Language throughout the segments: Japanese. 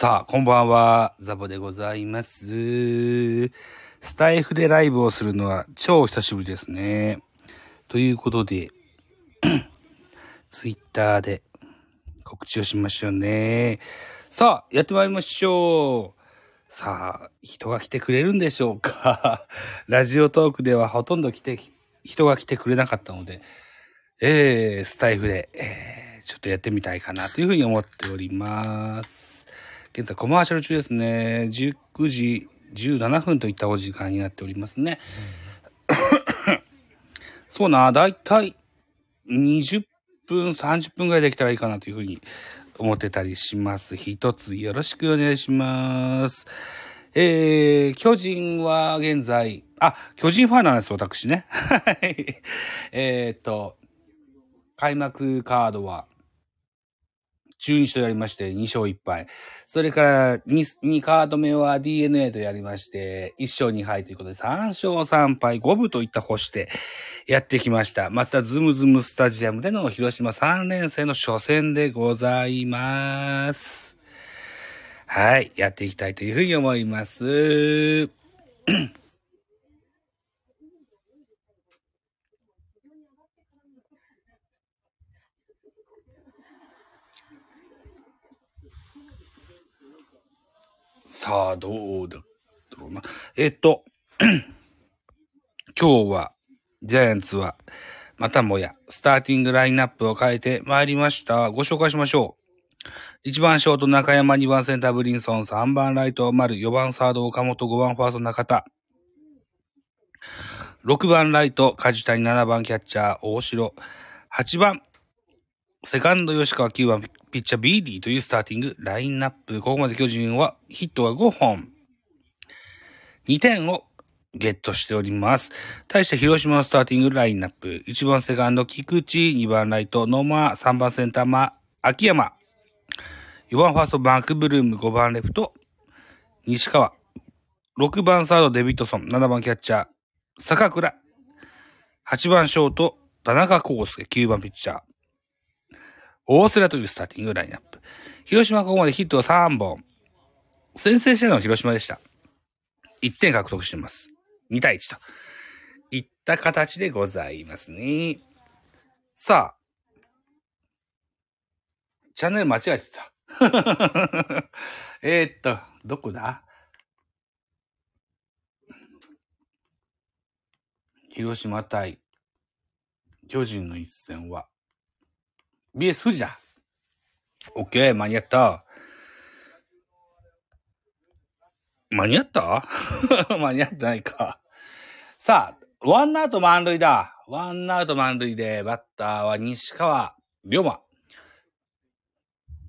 さあ、こんばんは。ザボでございます。スタイフでライブをするのは超久しぶりですね。ということで、ツイッターで告知をしましょうね。さあ、やってまいりましょう。さあ、人が来てくれるんでしょうか ラジオトークではほとんど来て、人が来てくれなかったので、えー、スタイフで、えー、ちょっとやってみたいかなというふうに思っております。現在コマーシャル中ですね。19時17分といったお時間になっておりますね。そうな、だいたい20分、30分ぐらいできたらいいかなというふうに思ってたりします。一つよろしくお願いします。えー、巨人は現在、あ、巨人ファンなんです、私ね。はい。えっと、開幕カードは、中日とやりまして2勝1敗。それから 2, 2カード目は DNA とやりまして1勝2敗ということで3勝3敗5分といった星でやってきました。松田ズムズムスタジアムでの広島3連戦の初戦でございます。はい。やっていきたいというふうに思います。さあ、どうだろうな。えっと、今日は、ジャイアンツは、またもや、スターティングラインナップを変えてまいりました。ご紹介しましょう。1番ショート中山、2番センターブリンソン、3番ライト丸、4番サード岡本、5番ファースト中田。6番ライト梶谷、7番キャッチャー大城。8番セカンド吉川9番ピッチャービーディというスターティングラインナップ。ここまで巨人はヒットが5本。2点をゲットしております。対して広島のスターティングラインナップ。1番セカンド菊池、2番ライト野間、3番センターマ秋山。4番ファーストバンクブルーム、5番レフト西川。6番サードデビッドソン、7番キャッチャー坂倉。8番ショート田中康介、9番ピッチャー。大瀬良というスターティングラインナップ。広島ここまでヒットが3本。先制してのは広島でした。1点獲得しています。2対1と。いった形でございますね。さあ。チャンネル間違えてた。えっと、どこだ？広島対巨人の一戦は BS フジだ。OK、間に合った。間に合った間に合ってないか。さあ、ワンアウト満塁だ。ワンアウト満塁で、バッターは西川龍馬。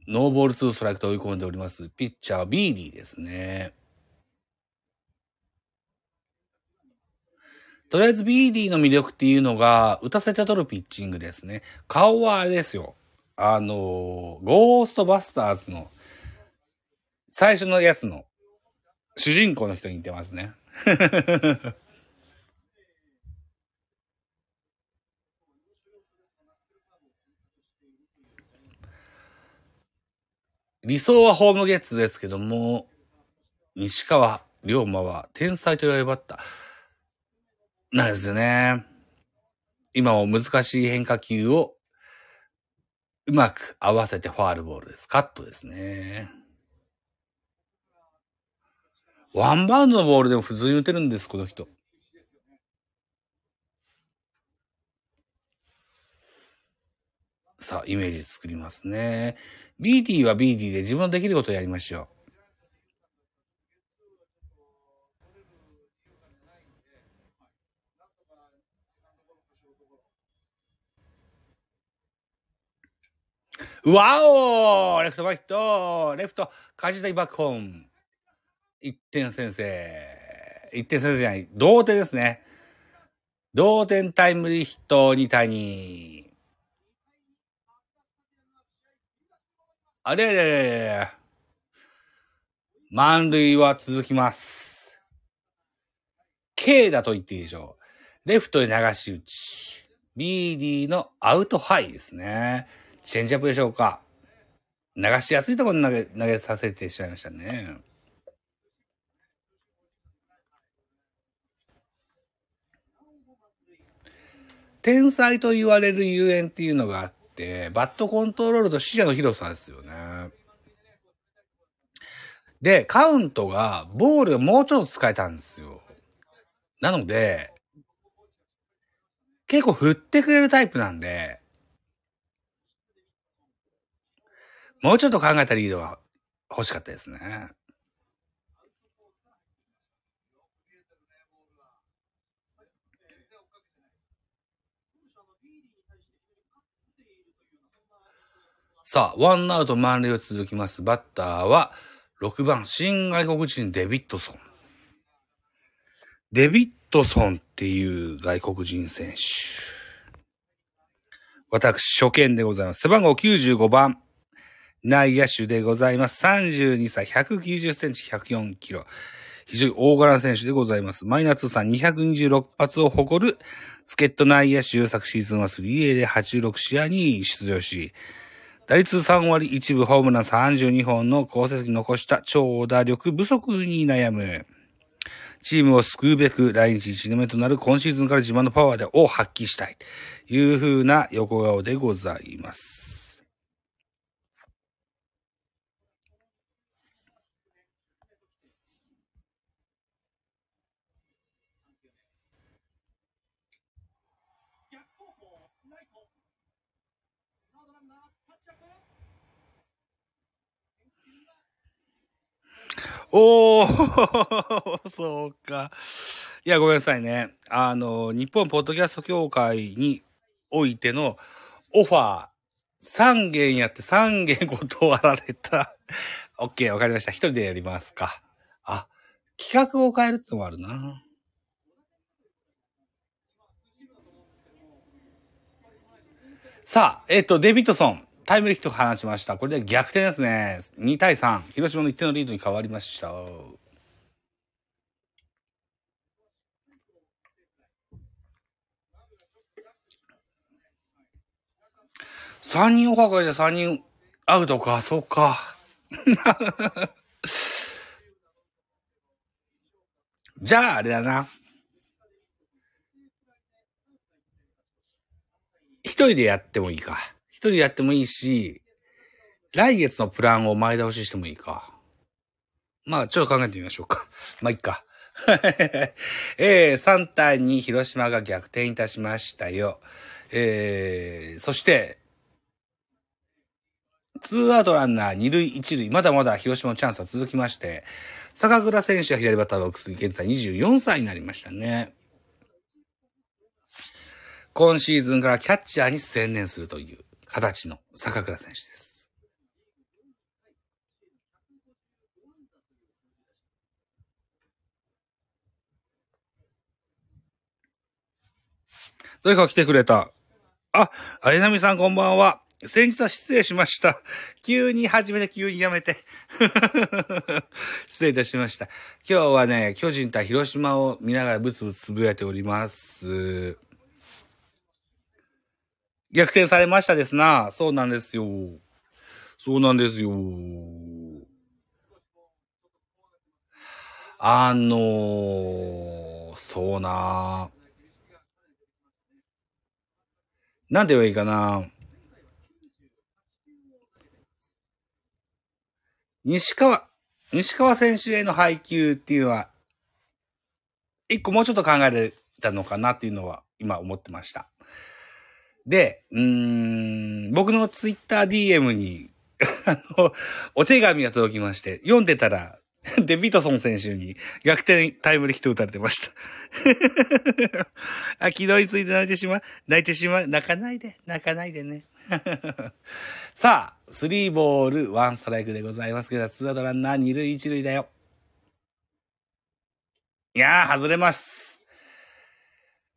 ノーボールツーストライクと追い込んでおります。ピッチャーはビーディーですね。とりあえず BD の魅力っていうのが、打たせて取るピッチングですね。顔はあれですよ。あの、ゴーストバスターズの、最初のやつの、主人公の人に似てますね。理想はホームゲッツですけども、西川龍馬は天才と言われるバッター。なんですよね。今も難しい変化球をうまく合わせてファールボールです。カットですね。ワンバウンドのボールでも普通に打てるんです、この人。さあ、イメージ作りますね。BD は BD で自分のできることをやりましょう。わおレフトバットレフト、梶谷バックホーム。1点先制。1点先制じゃない。同点ですね。同点タイムリーヒット2対2。あれれれれ満塁は続きます。K だと言っていいでしょう。レフトへ流し打ち。BD のアウトハイですね。チェンジアップでしょうか。流しやすいところに投げ、投げさせてしまいましたね。天才と言われる遊園っていうのがあって、バットコントロールと視野の広さですよね。で、カウントが、ボールがもうちょっと使えたんですよ。なので、結構振ってくれるタイプなんで、もうちょっと考えたリードが欲しかったですね。さあ、ワンアウト満塁を続きます。バッターは、6番、新外国人デビッドソン。デビッドソンっていう外国人選手。私、初見でございます。背番号95番、内野手でございます。32歳、190センチ、104キロ。非常に大柄な選手でございます。マイナー通算226発を誇る助っ人内野手、昨シーズンは 3A で86試合に出場し、打率3割1分ホームラン32本の好成績残した長打力不足に悩む。チームを救うべく来日1年目となる今シーズンから自慢のパワーでを発揮したい。という風な横顔でございます。おー、そうか。いや、ごめんなさいね。あの、日本ポッドキャスト協会においてのオファー、3件やって3件断られた。OK、わかりました。一人でやりますか。あ、企画を変えるってのもあるな。さあ、えっ、と、デビッドソン、タイムリーヒット放ちました。これで逆転ですね。2対3。広島の1点のリードに変わりました。3人オファーかいで3人アウトか、そうか。じゃあ、あれだな。一人でやってもいいか。一人でやってもいいし、来月のプランを前倒ししてもいいか。まあ、ちょっと考えてみましょうか。まあ、いっか。えー、3対2、広島が逆転いたしましたよ。えー、そして、ツーアウトランナー二塁一塁、まだまだ広島のチャンスは続きまして、坂倉選手は左バッターボックス、現在24歳になりましたね。今シーズンからキャッチャーに専念するという形の坂倉選手です。誰か来てくれた。あ、あやなみさんこんばんは。先日は失礼しました。急に始めて急にやめて。失礼いたしました。今日はね、巨人対広島を見ながらブツブツつぶやいております。逆転されましたですな。そうなんですよ。そうなんですよ。あのー、そうななんて言えばいいかな。西川、西川選手への配球っていうのは、一個もうちょっと考えれたのかなっていうのは今思ってました。で、うーん、僕のツイッター DM に、あの、お手紙が届きまして、読んでたら、デビットソン選手に逆転タイムリーヒット打たれてました。あ、昨日について泣いてしまう？泣いてしまう？泣かないで、泣かないでね。さあ、スリーボール、ワンストライクでございますけど、ツーアウトランナー二塁一塁だよ。いやー、外れます。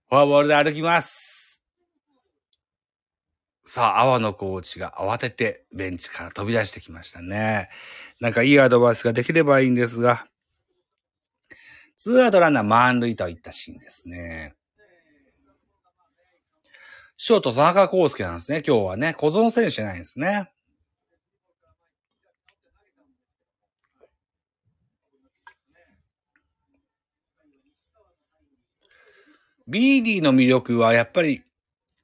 フォアボールで歩きます。さあ、阿波野コーチが慌ててベンチから飛び出してきましたね。なんかいいアドバイスができればいいんですが、ツーアウトランナー満塁といったシーンですね。ショート田中康介なんですね、今日はね。小園選手じゃないんですね。ビーディの魅力はやっぱり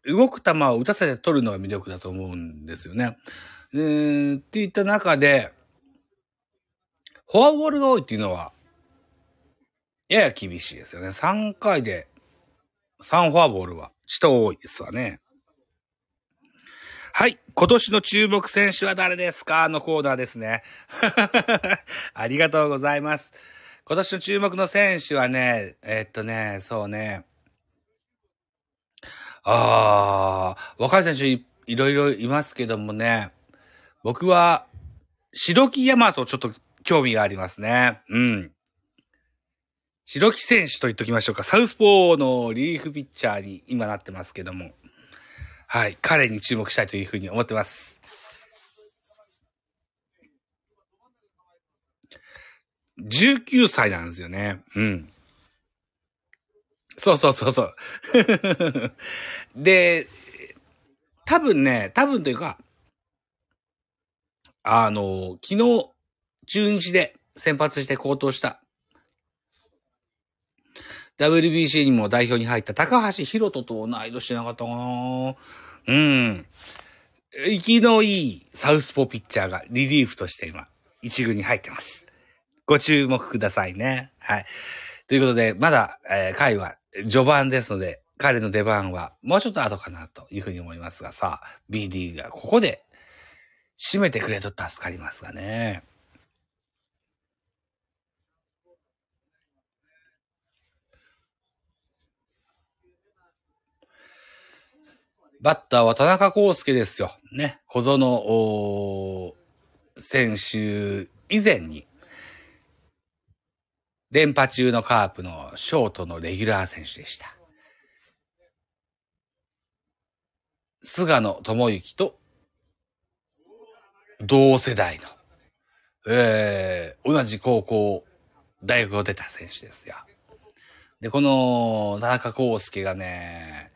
動く球を打たせて取るのが魅力だと思うんですよね。えー、っていった中で、フォアボールが多いっていうのは、やや厳しいですよね。3回で3フォアボールは、ちと多いですわね。はい。今年の注目選手は誰ですかのコーナーですね。ありがとうございます。今年の注目の選手はね、えっとね、そうね。ああ、若い選手いいろいろいますけどもね、僕は、白木山とちょっと興味がありますね。うん。白木選手と言っときましょうか。サウスポーのリリーフピッチャーに今なってますけども。はい。彼に注目したいというふうに思ってます。19歳なんですよね。うん。そうそうそうそう。で、多分ね、多分というか、あの、昨日、中日で先発して高騰した、WBC にも代表に入った高橋宏斗と同い年なかったかなうん。生きのいいサウスポピッチャーがリリーフとして今、一軍に入ってます。ご注目くださいね。はい。ということで、まだ、えー、回は序盤ですので、彼の出番はもうちょっと後かなというふうに思いますがさ、BD がここで締めてくれと助かりますがね。バッターは田中康介ですよ。ね。小園選手以前に連覇中のカープのショートのレギュラー選手でした。菅野智之と同世代の、えー、同じ高校、大学を出た選手ですよ。で、この田中康介がね、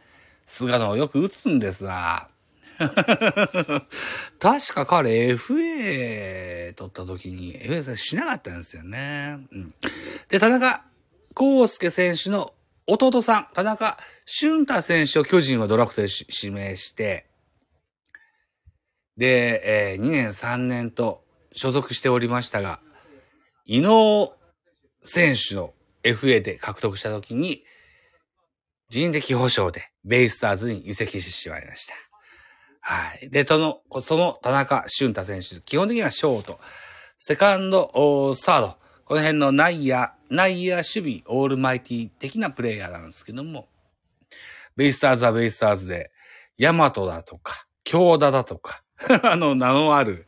菅野をよく打つんですが、確か彼 FA 取った時に FA しなかったんですよね。うん、で、田中康介選手の弟さん、田中俊太選手を巨人はドラフトで指名して、で、えー、2年3年と所属しておりましたが、伊能選手の FA で獲得した時に、人的保障でベイスターズに移籍してしまいました。はい。で、その、その田中俊太選手、基本的にはショート、セカンド、サード、この辺の内野、内野守備、オールマイティ的なプレイヤーなんですけども、ベイスターズはベイスターズで、ヤマトだとか、京田だとか、あの、名のある、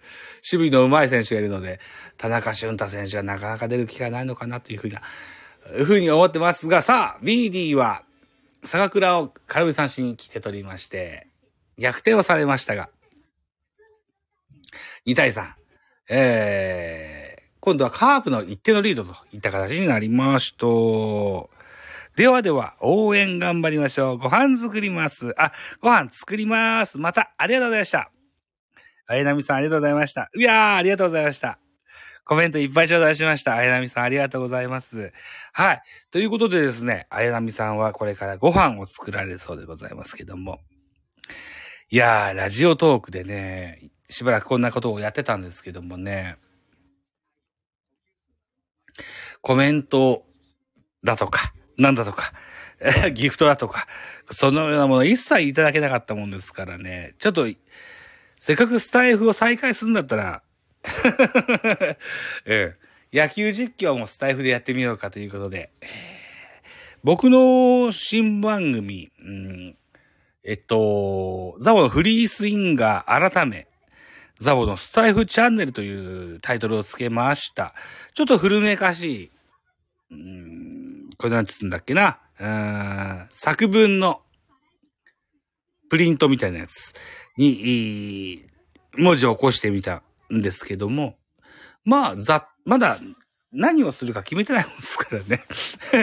守備の上手い選手がいるので、田中俊太選手がなかなか出る機会ないのかなというふうな、ふうに思ってますが、さあ、BD は、坂倉を空振り三振に来て取りまして、逆転をされましたが、2対3。えー、今度はカープの1点のリードといった形になりました。ではでは、応援頑張りましょう。ご飯作ります。あ、ご飯作ります。また、ありがとうございました。あやなみさん、ありがとうございました。いやー、ありがとうございました。コメントいっぱい頂戴しました。あやなみさん、ありがとうございます。はい。ということでですね、あやなみさんはこれからご飯を作られるそうでございますけども、いやー、ラジオトークでね、しばらくこんなことをやってたんですけどもね、コメントだとか、なんだとか、ギフトだとか、そのようなもの一切いただけなかったもんですからね、ちょっと、せっかくスタイフを再開するんだったら、え え、野球実況もスタイフでやってみようかということで、僕の新番組、うんえっと、ザボのフリースインガー改め、ザボのスタイフチャンネルというタイトルを付けました。ちょっと古めかしい、うん、これなんつうんだっけな、うん作文のプリントみたいなやつに、文字を起こしてみたんですけども、まあ、ざ、まだ何をするか決めてないもんですからね。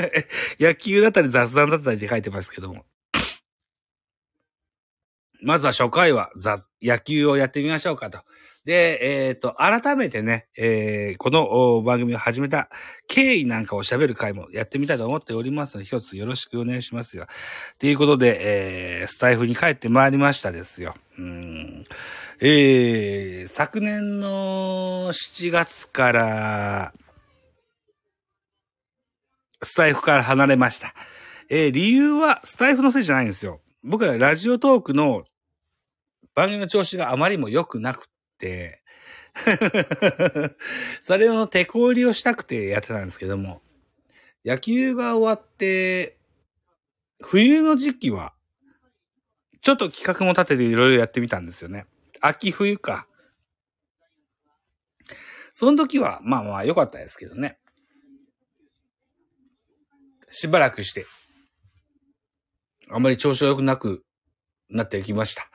野球だったり雑談だったりって書いてますけども。まずは初回は野球をやってみましょうかと。で、えっ、と、改めてね、えーこの番組を始めた経緯なんかを喋る回もやってみたいと思っておりますので、一つよろしくお願いしますよ。ということで、えースタイフに帰ってまいりましたですよ。うんえー昨年の7月から、スタイフから離れました。えー理由はスタイフのせいじゃないんですよ。僕はラジオトークの番組の調子があまりも良くなくって、それの手こ入りをしたくてやってたんですけども、野球が終わって、冬の時期は、ちょっと企画も立てていろいろやってみたんですよね。秋冬か。その時は、まあまあ良かったですけどね。しばらくして、あまり調子が良くなくなってきました。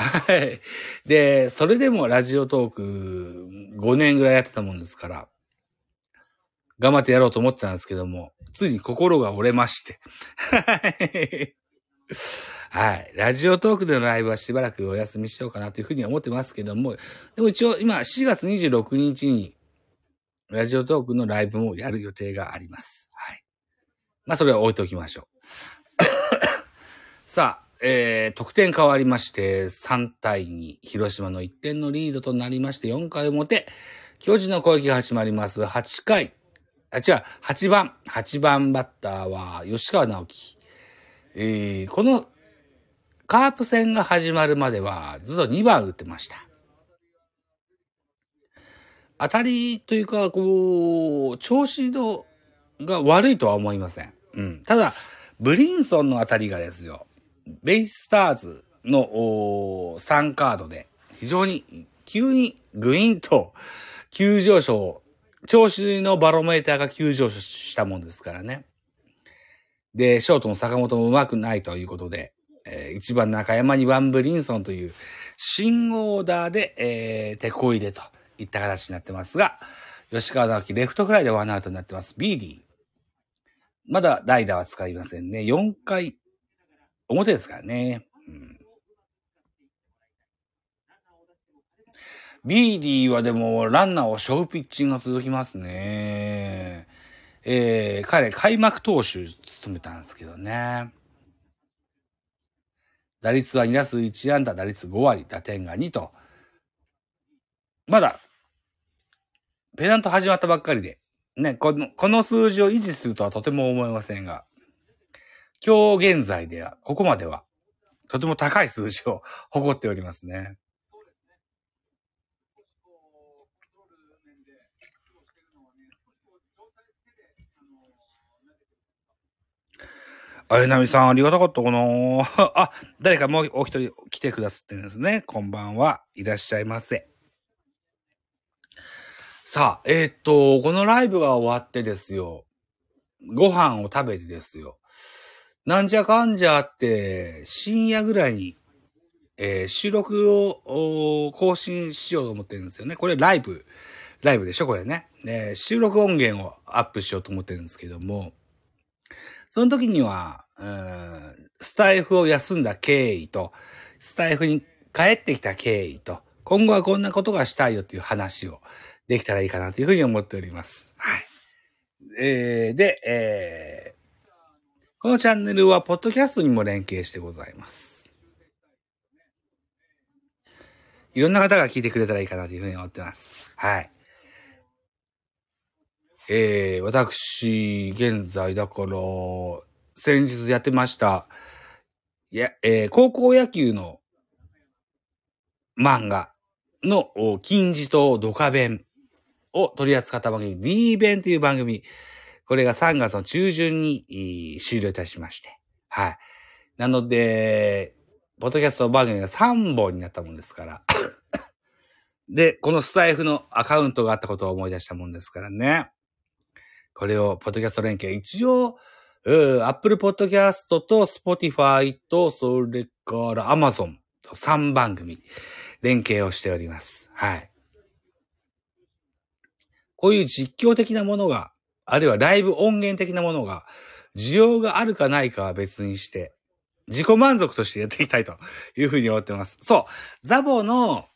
はい。で、それでもラジオトーク5年ぐらいやってたもんですから、頑張ってやろうと思ってたんですけども、ついに心が折れまして。はい。ラジオトークでのライブはしばらくお休みしようかなというふうには思ってますけども、でも一応今4月26日にラジオトークのライブもやる予定があります。はい。まあそれは置いておきましょう。さあ、えー、得点変わりまして、3対2、広島の1点のリードとなりまして、4回表、巨人の攻撃が始まります。8回、あ、違う、8番、8番バッターは吉川直樹。えー、このカープ戦が始まるまではずっと2番打ってました。当たりというか、こう、調子のが悪いとは思いません。うん。ただ、ブリンソンの当たりがですよ、ベイスターズの3カードで非常に急にグイーンと急上昇、調子のバロメーターが急上昇したもんですからね。で、ショートの坂本も上手くないということで、えー1番中山2番ブリンソンという新オーダーで、えー、手こ入れといった形になってますが、吉川直樹レフトフライでワンアウトになってます。ビーディー。まだ代打は使いませんね。4回表ですからね。うん、ビーディーはでもランナーを背負うピッチングが続きますね。えー、彼開幕投手務めたんですけどね。打率は2打数1安打、打率5割、打点が2と。まだ、ペナント始まったばっかりで、ね、この、この数字を維持するとはとても思いませんが、今日現在では、ここまでは、とても高い数字を 誇っておりますね。あやなみさん、ありがたかったかな あ、誰かもうお一人来てくださってるんですね。こんばんは。いらっしゃいませ。さあ、えーっと、このライブが終わってですよ。ご飯を食べてですよ。なんじゃかんじゃって、深夜ぐらいに、えー収録を更新しようと思ってるんですよね。これライブ、ライブでしょこれね。で収録音源をアップしようと思ってるんですけども、その時には、うーんスタイフを休んだ経緯と、スタイフに帰ってきた経緯と、今後はこんなことがしたいよっていう話をできたらいいかなというふうに思っております。はい。えー、で、えー、このチャンネルは、ポッドキャストにも連携してございます。いろんな方が聞いてくれたらいいかなというふうに思ってます。はい。えー、私、現在、だから、先日やってました、いや、えー高校野球の漫画の金字とドカ弁を取り扱った番組、D 弁という番組、これが3月の中旬に終了いたしまして。はい。なので、ポッドキャスト番組が3本になったもんですから。で、このスタイフのアカウントがあったことを思い出したもんですからね。これを、ポッドキャスト連携、一応、うん、Apple Podcast と Spotify と、それから Amazon と3番組、連携をしております。はい。こういう実況的なものが、あるいはライブ音源的なものが、需要があるかないかは別にして、自己満足としてやっていきたいというふうに思ってます。そう。ザボの、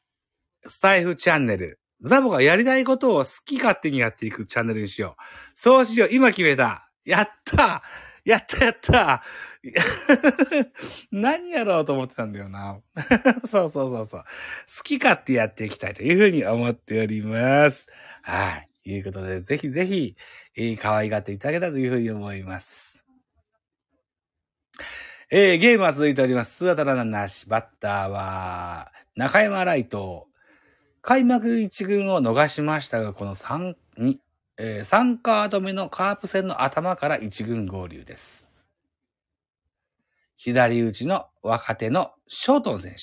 スタイフチャンネル。ザボがやりたいことを好き勝手にやっていくチャンネルにしよう。そうしよう。今決めた。やったやったやった 何やろうと思ってたんだよな。そうそうそうそう。好き勝手やっていきたいというふうに思っております。はい。いうことで、ぜひぜひ、えー、可愛がっていただけたというふうに思います。えー、ゲームは続いております。姿のなし、バッターは、中山ライト。開幕1軍を逃しましたが、この3、2、えー、3カード目のカープ戦の頭から1軍合流です。左打ちの若手のショートン選手。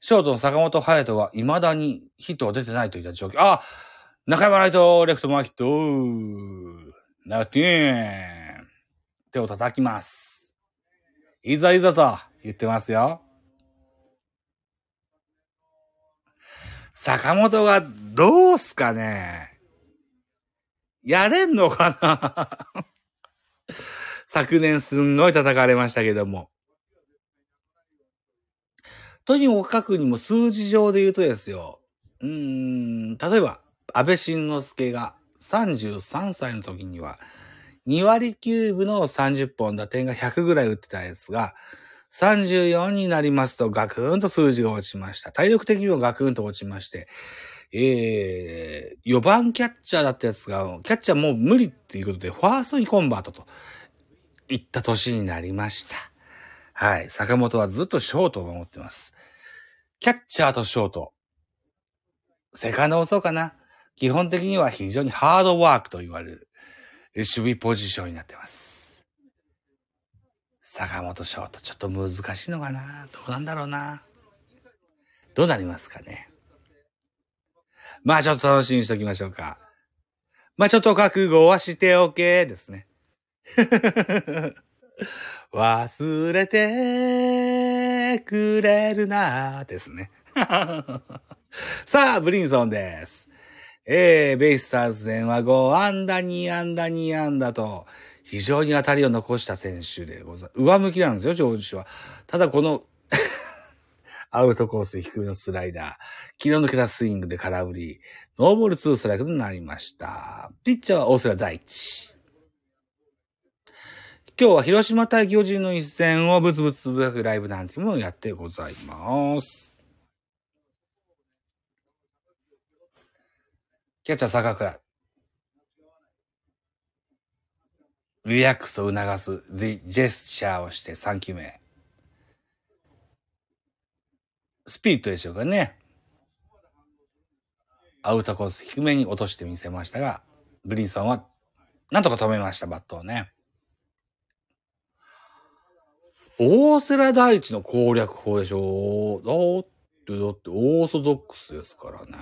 ショートの坂本隼人は未だにヒットが出てないといった状況。あ中山ライト、レフトマーキット、ナティーン。手を叩きます。いざいざと言ってますよ。坂本がどうすかねやれんのかな 昨年すんごい叩かれましたけども。とにもかくにも数字上で言うとですよ。うーん、例えば、安倍晋之助が33歳の時には、2割9分の30本打点が100ぐらい打ってたやつが、34になりますとガクーンと数字が落ちました。体力的にもガクーンと落ちまして、えー、4番キャッチャーだったやつが、キャッチャーもう無理っていうことで、ファーストにコンバートといった年になりました。はい。坂本はずっとショートを守ってます。キャッチャーとショート。セカンドもそうかな。基本的には非常にハードワークと言われる守備ポジションになってます。坂本ショート、ちょっと難しいのかな？どうなんだろうな？どうなりますかね？まあちょっと楽しみにしておきましょうか。まあちょっと覚悟はしておけですね。忘れてくれるなですね。さあ、ブリンソンです。えー、ベイスターズ戦は5安打、2安打、2安打と、非常に当たりを残した選手でございます。上向きなんですよ、ジョージは。ただこの アウトコース低めのスライダー、気の抜けたスイングで空振り、ノーボール2ストライクとなりました。ピッチャーは大瀬良大地。今日は広島対巨人の一戦をブツブツつぶやくライブなんていうものをやってございます。キャッチャー坂倉。リラックスを促すジェスチャーをして3球目。スピリットでしょうかね。アウトコース低めに落としてみせましたが、ブリンソンはなんとか止めました、バットをね。大瀬良大地の攻略法でしょうだって、だってオーソドックスですからね。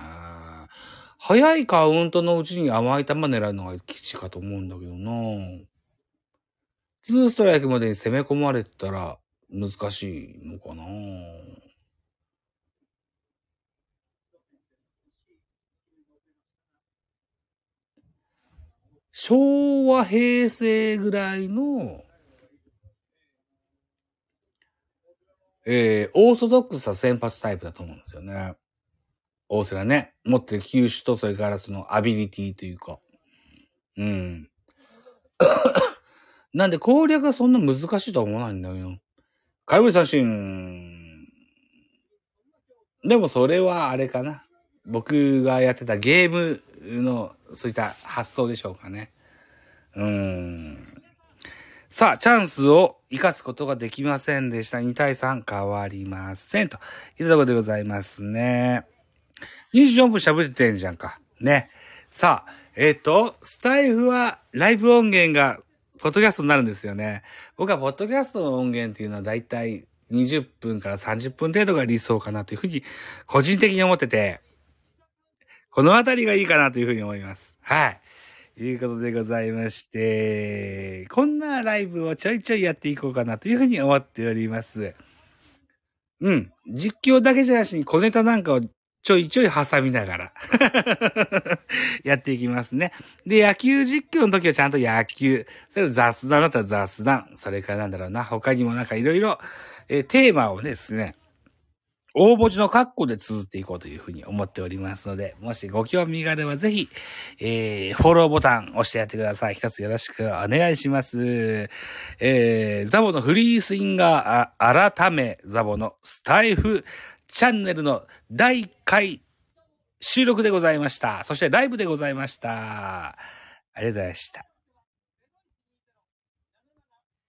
早いカウントのうちに甘い球狙うのが基地かと思うんだけどなツーストライクまでに攻め込まれてたら難しいのかな昭和、平成ぐらいのえー、オーソドックスは先発タイプだと思うんですよね。大瀬良ね。持ってる球種と、それからそのアビリティというか。うん。なんで攻略はそんな難しいとは思わないんだけど。空振り三振。でもそれはあれかな。僕がやってたゲームのそういった発想でしょうかね。うん。さあ、チャンスを生かすことができませんでした。2対3変わりません。というところでございますね。24分喋ってんじゃんか。ね。さあ、えっ、ー、と、スタイフはライブ音源が、ポッドキャストになるんですよね。僕はポッドキャストの音源っていうのはだいたい20分から30分程度が理想かなというふうに、個人的に思ってて、このあたりがいいかなというふうに思います。はい。いうことでございまして、こんなライブをちょいちょいやっていこうかなというふうに思っております。うん。実況だけじゃなしに小ネタなんかをちょいちょい挟みながら やっていきますね。で、野球実況の時はちゃんと野球。それ雑談だったら雑談。それからなんだろうな。他にもなんかいろいろ、えテーマをですね、大文字の括弧で綴っていこうというふうに思っておりますので、もしご興味があればぜひ、えー、フォローボタン押してやってください。一つよろしくお願いします。えー、ザボのフリースインガー、改め、ザボのスタイフチャンネルの第1回収録でございました。そしてライブでございました。ありがとうございました。